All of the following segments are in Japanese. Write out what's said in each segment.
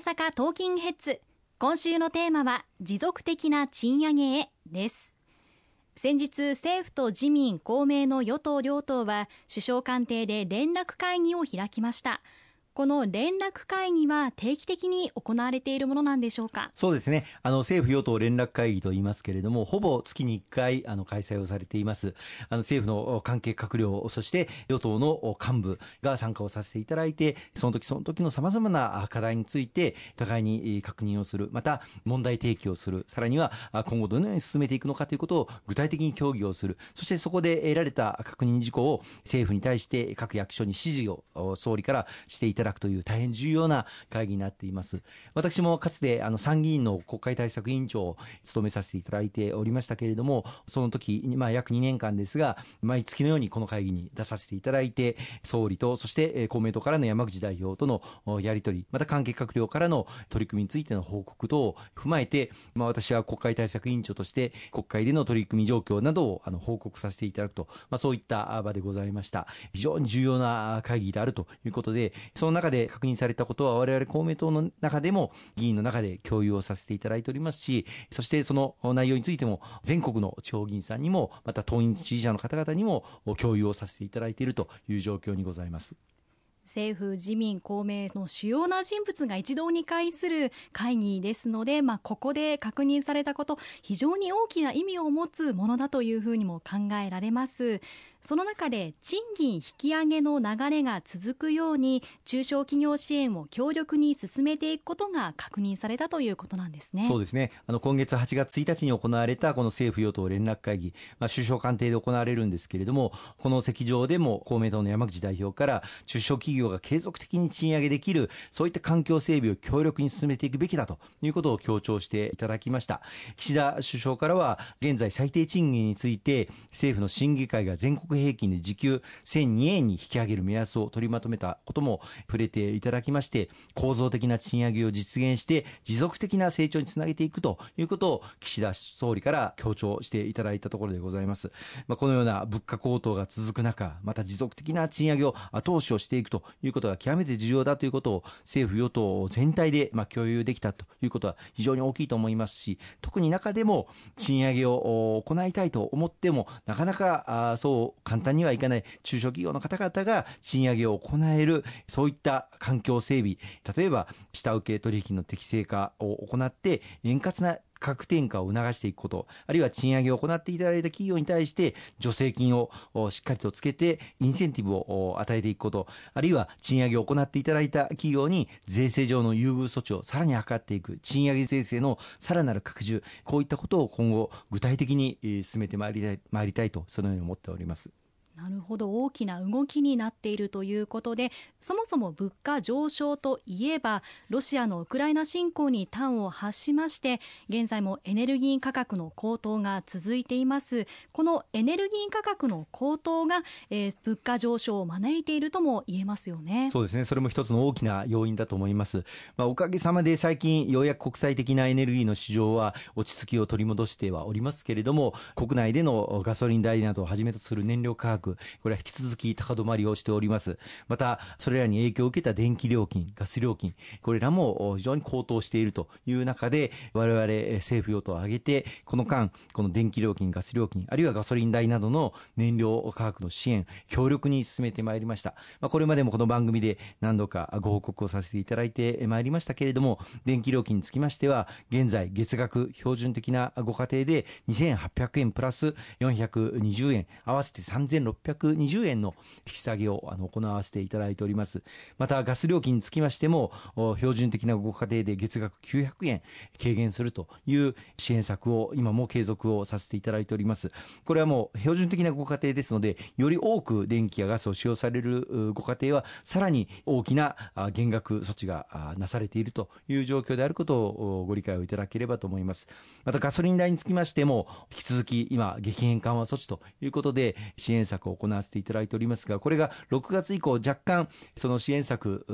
阪トーキンヘッズ。今週のテーマは持続的な賃上げへです。先日政府と自民公明の与党両党は首相官邸で連絡会議を開きました。この連絡会議は定期的に行われているものなんでしょうか？そうですね。あの政府与党連絡会議と言いますけれどもほぼ月に1回あの開催をされています。あの政府の関係閣僚そして与党の幹部が参加をさせていただいてその時その時のさまざまな課題について互いに確認をする。また問題提起をする。さらには今後どのように進めていくのかということを具体的に協議をする。そしてそこで得られた確認事項を政府に対して各役所に指示を総理からしていただくという大変重要な会議になっています。私もかつてあの参議院の国会対策委員長を務めさせていただいておりましたけれどもその時まあ約2年間ですが毎月のようにこの会議に出させていただいて総理とそして公明党からの山口代表とのやり取りまた関係閣僚からの取り組みについての報告等を踏まえて、まあ、私は国会対策委員長として国会での取り組み状況などをあの報告させていただくと、まあ、そういった場でございました。非常に重要な会議であるということでその中で確認されたことは我々公明党の中でも議員の中で共有をさせていただいておりますしそしてその内容についても全国の地方議員さんにもまた党員支持者の方々にも共有をさせていただいているという状況にございます。政府、自民、公明の主要な人物が一堂に会する会議ですので、まあ、ここで確認されたこと、非常に大きな意味を持つものだというふうにも考えられます。その中で賃金引き上げの流れが続くように中小企業支援を強力に進めていくことが確認されたということなんですね。そうですね。あの今月8月1日に行われたこの政府与党連絡会議、まあ、首相官邸で行われるんですけれどもこの席上でも公明党の山口代表から中小企業が継続的に賃上げできるそういった環境整備を強力に進めていくべきだということを強調していただきました。岸田首相からは現在最低賃金について政府の審議会が全国国平均で時給1002円に引き上げる目安を取りまとめたことも触れていただきまして構造的な賃上げを実現して持続的な成長につなげていくということを岸田総理から強調していただいたところでございます、まあ、このような物価高騰が続く中また持続的な賃上げを後押しをしていくということが極めて重要だということを政府与党全体でまあ共有できたということは非常に大きいと思いますし特に中でも賃上げを行いたいと思ってもなかなかそう簡単にはいかない。中小企業の方々が賃上げを行えるそういった環境整備。例えば下請け取引の適正化を行って円滑な価格転嫁を促していくこと、あるいは賃上げを行っていただいた企業に対して助成金をしっかりとつけてインセンティブを与えていくこと、あるいは賃上げを行っていただいた企業に税制上の優遇措置をさらに図っていく、賃上げ税制のさらなる拡充、こういったことを今後具体的に進めてまいりたいまいりたいと、そのように思っております。なるほど。大きな動きになっているということでそもそも物価上昇といえばロシアのウクライナ侵攻に端を発しまして現在もエネルギー価格の高騰が続いています。このエネルギー価格の高騰が、えー、物価上昇を招いているとも言えますよね。そうですね。それも一つの大きな要因だと思います、まあ、おかげさまで最近ようやく国際的なエネルギーの市場は落ち着きを取り戻してはおりますけれども国内でのガソリン代などをはじめとする燃料価格これは引き続き高止まりをしております。またそれらに影響を受けた電気料金ガス料金これらも非常に高騰しているという中で我々政府与党を挙げてこの間この電気料金ガス料金あるいはガソリン代などの燃料価格の支援強力に進めてまいりました、まあ、これまでもこの番組で何度かご報告をさせていただいてまいりましたけれども電気料金につきましては現在月額標準的なご家庭で2800円プラス420円合わせて3600 120円の引き下げをあの行わせていただいております。またガス料金につきましても標準的なご家庭で月額900円軽減するという支援策を今も継続をさせていただいております。これはもう標準的なご家庭ですのでより多く電気やガスを使用されるご家庭はさらに大きな減額措置がなされているという状況であることをご理解をいただければと思います。またガソリン代につきましても引き続き今激変緩和措置ということで支援策を行わせていただいておりますがこれが6月以降若干その支援策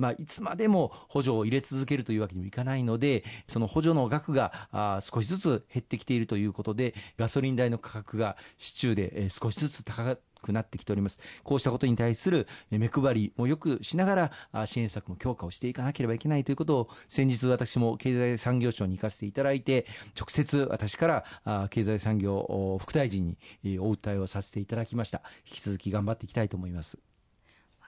まあ、いつまでも補助を入れ続けるというわけにもいかないのでその補助の額が少しずつ減ってきているということでガソリン代の価格が市中で少しずつ高くなってきております。こうしたことに対する目配りもよくしながら支援策も強化をしていかなければいけないということを先日私も経済産業省に行かせていただいて直接私から経済産業副大臣にお訴えをさせていただきました引き続き頑張っていきたいと思います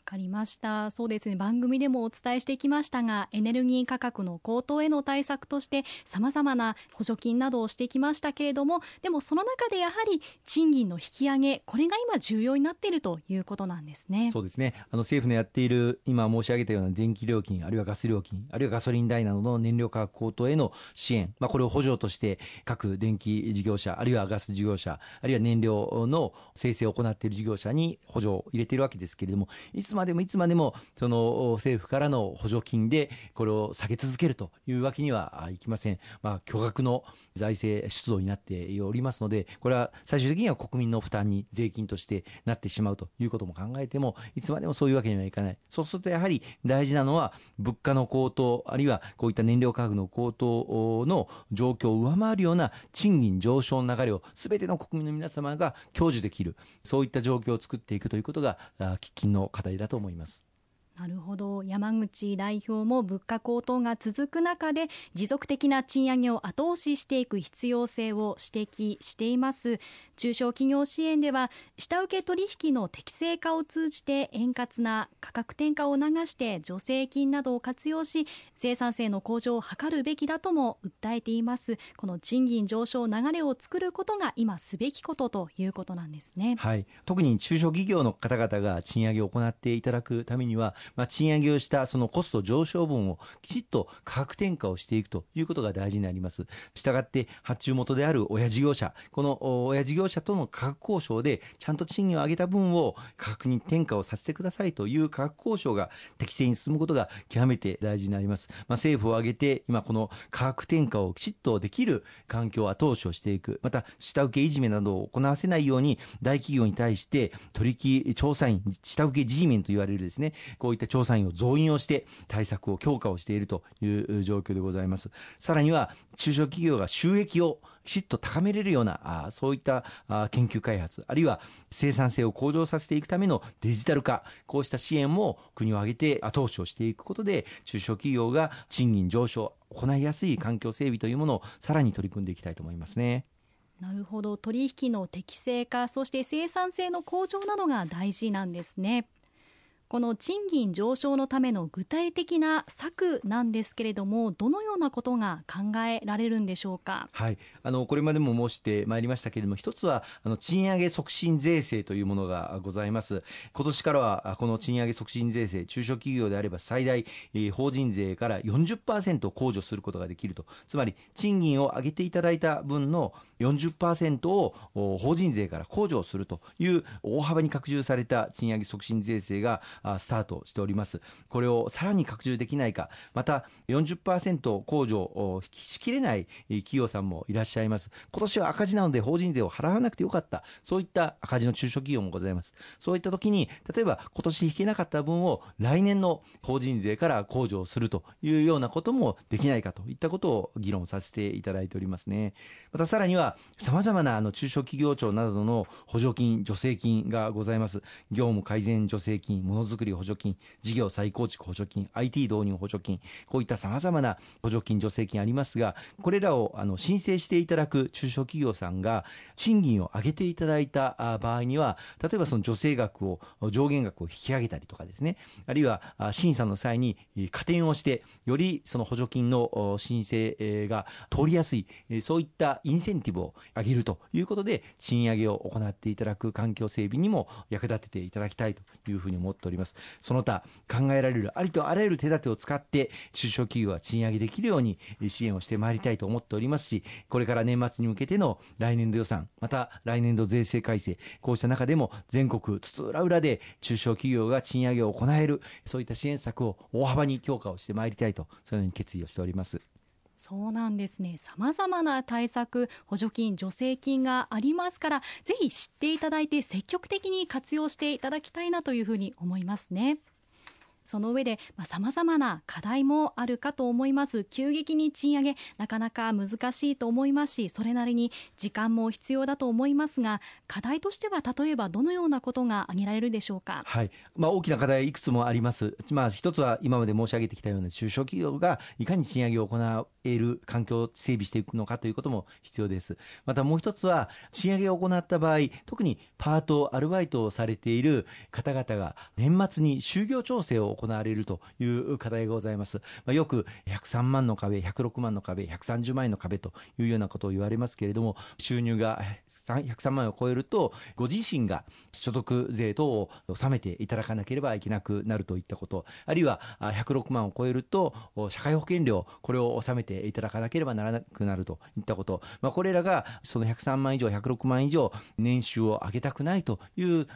かりました。そうですね。番組でもお伝えしてきましたがエネルギー価格の高騰への対策としてさまざまな補助金などをしてきましたけれどもでもその中でやはり賃金の引き上げこれが今重要になっているということなんですね。そうですね。あの政府のやっている今申し上げたような電気料金あるいはガス料金あるいはガソリン代などの燃料価格高騰への支援、まあ、これを補助として各電気事業者あるいはガス事業者あるいは燃料の生成を行っている事業者に補助を入れているわけですけれどもいつまでもいつまでもその政府からの補助金でこれを下げ続けるというわけにはいきません、まあ、巨額の財政出動になっておりますのでこれは最終的には国民の負担に税金としてなってしまうということも考えてもいつまでもそういうわけにはいかない。そうするとやはり大事なのは物価の高騰あるいはこういった燃料価格の高騰の状況を上回るような賃金上昇の流れを全ての国民の皆様が享受できるそういった状況を作っていくということが喫緊の課題だと思います。なるほど。山口代表も物価高騰が続く中で持続的な賃上げを後押ししていく必要性を指摘しています。中小企業支援では下請け取引の適正化を通じて円滑な価格転嫁を促して助成金などを活用し生産性の向上を図るべきだとも訴えています。この賃金上昇流れを作ることが今すべきことということなんですね。はい。特に中小企業の方々が賃上げを行っていただくためにはまあ、賃上げをしたそのコスト上昇分をきちっと価格転嫁をしていくということが大事になります。したがって発注元である親事業者、この親事業者との価格交渉でちゃんと賃金を上げた分を価格に転嫁をさせてくださいという価格交渉が適正に進むことが極めて大事になります。まあ、政府を挙げて今この価格転嫁をきちっとできる環境を後押しをしていく。また下請けいじめなどを行わせないように大企業に対して取引調査員、下請け G メンと言われるですね、こういった調査員を増員をして対策を強化をしているという状況でございますさらには中小企業が収益をきちっと高めれるようなそういった研究開発あるいは生産性を向上させていくためのデジタル化こうした支援も国を挙げて後押しをしていくことで中小企業が賃金上昇行いやすい環境整備というものをさらに取り組んでいきたいと思いますね。なるほど取引の適正化そして生産性の向上などが大事なんですね。この賃金上昇のための具体的な策なんですけれどもどのようなことが考えられるんでしょうか、はい、あのこれまでも申してまいりましたけれども一つはあの賃上げ促進税制というものがございます。今年からはこの賃上げ促進税制中小企業であれば最大、えー、法人税から40%控除することができると。つまり賃金を上げていただいた分の40%を法人税から控除するという大幅に拡充された賃上げ促進税制がスタートしております。これをさらに拡充できないか。また40%控除をしきれない企業さんもいらっしゃいます。今年は赤字なので法人税を払わなくてよかった。そういった赤字の中小企業もございます。そういった時に例えば今年引けなかった分を来年の法人税から控除をするというようなこともできないかと。いったことを議論させていただいておりますね。またさらにはさまざまなあの中小企業庁などの補助金助成金がございます。業務改善助成金ものづくり補助金、事業再構築補助金、IT 導入補助金、こういったさまざまな補助金、助成金ありますが、これらをあの申請していただく中小企業さんが賃金を上げていただいた場合には、例えばその助成額を、上限額を引き上げたりとかですね、あるいは審査の際に加点をして、よりその補助金の申請が通りやすい、そういったインセンティブを上げるということで、賃上げを行っていただく環境整備にも役立てていただきたいというふうに思っております。その他考えられるありとあらゆる手立てを使って中小企業が賃上げできるように支援をしてまいりたいと思っておりますしこれから年末に向けての来年度予算また来年度税制改正こうした中でも全国津々浦々で中小企業が賃上げを行えるそういった支援策を大幅に強化をしてまいりたいとそのように決意をしております。そうなんですね。様々な対策、補助金、助成金がありますから、ぜひ知っていただいて積極的に活用していただきたいなというふうに思いますね。その上でさまざ、まな課題もあるかと思います。急激に賃上げなかなか難しいと思いますしそれなりに時間も必要だと思いますが課題としては例えばどのようなことが挙げられるでしょうか、はい。まあ、大きな課題いくつもあります、まあ、一つは今まで申し上げてきたような中小企業がいかに賃上げを行える環境を整備していくのかということも必要です。またもう一つは賃上げを行った場合特にパートアルバイトをされている方々が年末に就業調整を行われるという課題がございます。まあ、よく103万の壁、106万の壁、130万円の壁というようなことを言われますけれども、収入が103万円を超えると、ご自身が所得税等を納めていただかなければいけなくなるといったこと、あるいは106万を超えると、社会保険料、これを納めていただかなければならなくなるといったこと、まあ、これらがその103万以上、106万以上、年収を上げたくないという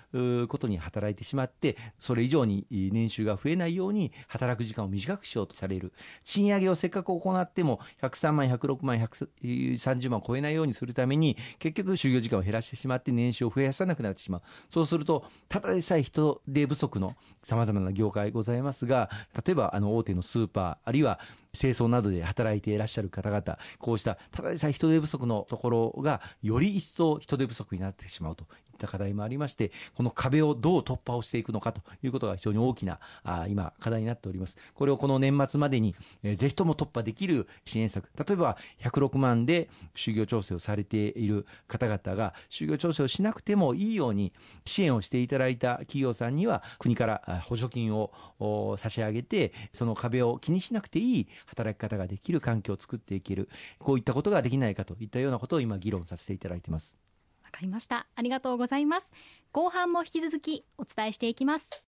ことに働いてしまって、それ以上に年収が増えないように働く時間を短くしようとされる。賃上げをせっかく行っても、103万、106万、130万を超えないようにするために、結局就業時間を減らしてしまって年収を増やさなくなってしまう。そうすると、ただでさえ人手不足のさまざまな業界ございますが、例えばあの大手のスーパー、あるいは清掃などで働いていらっしゃる方々、こうしたただでさえ人手不足のところが、より一層人手不足になってしまうといった課題もありまして、この壁をどう突破をしていくのかということが非常に大きな、あ今、課題になっております。これをこの年末までに、えー、ぜひとも突破できる支援策、例えば106万で就業調整をされている方々が、就業調整をしなくてもいいように支援をしていただいた企業さんには、国から補助金を差し上げて、その壁を気にしなくていい働き方ができる環境を作っていける、こういったことができないかといったようなことを今、議論させていただいています。わかりました。ありがとうございます。後半も引き続きお伝えしていきます。